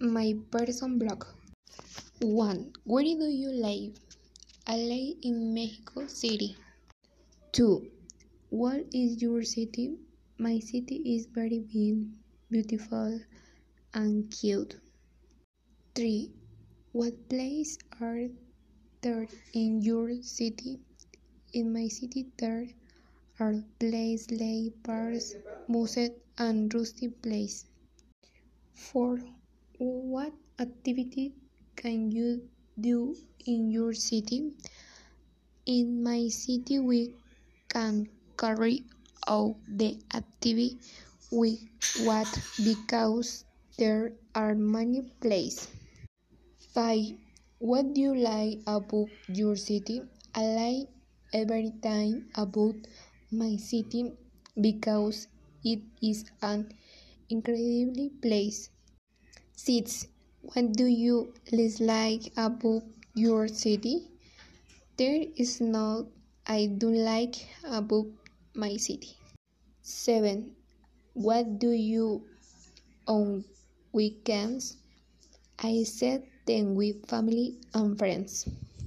my person blog. 1. Where do you live? I live in Mexico City. 2. What is your city? My city is very big, beautiful and cute. 3. What places are there in your city? In my city there are places like parks, museums and rustic places. 4. What activity can you do in your city? In my city we can carry out the activity we want because there are many places. 5. What do you like about your city? I like every time about my city because it is an incredible place. 6. What do you dislike about your city? There is no I don't like about my city. 7. What do you on weekends? I set them with family and friends.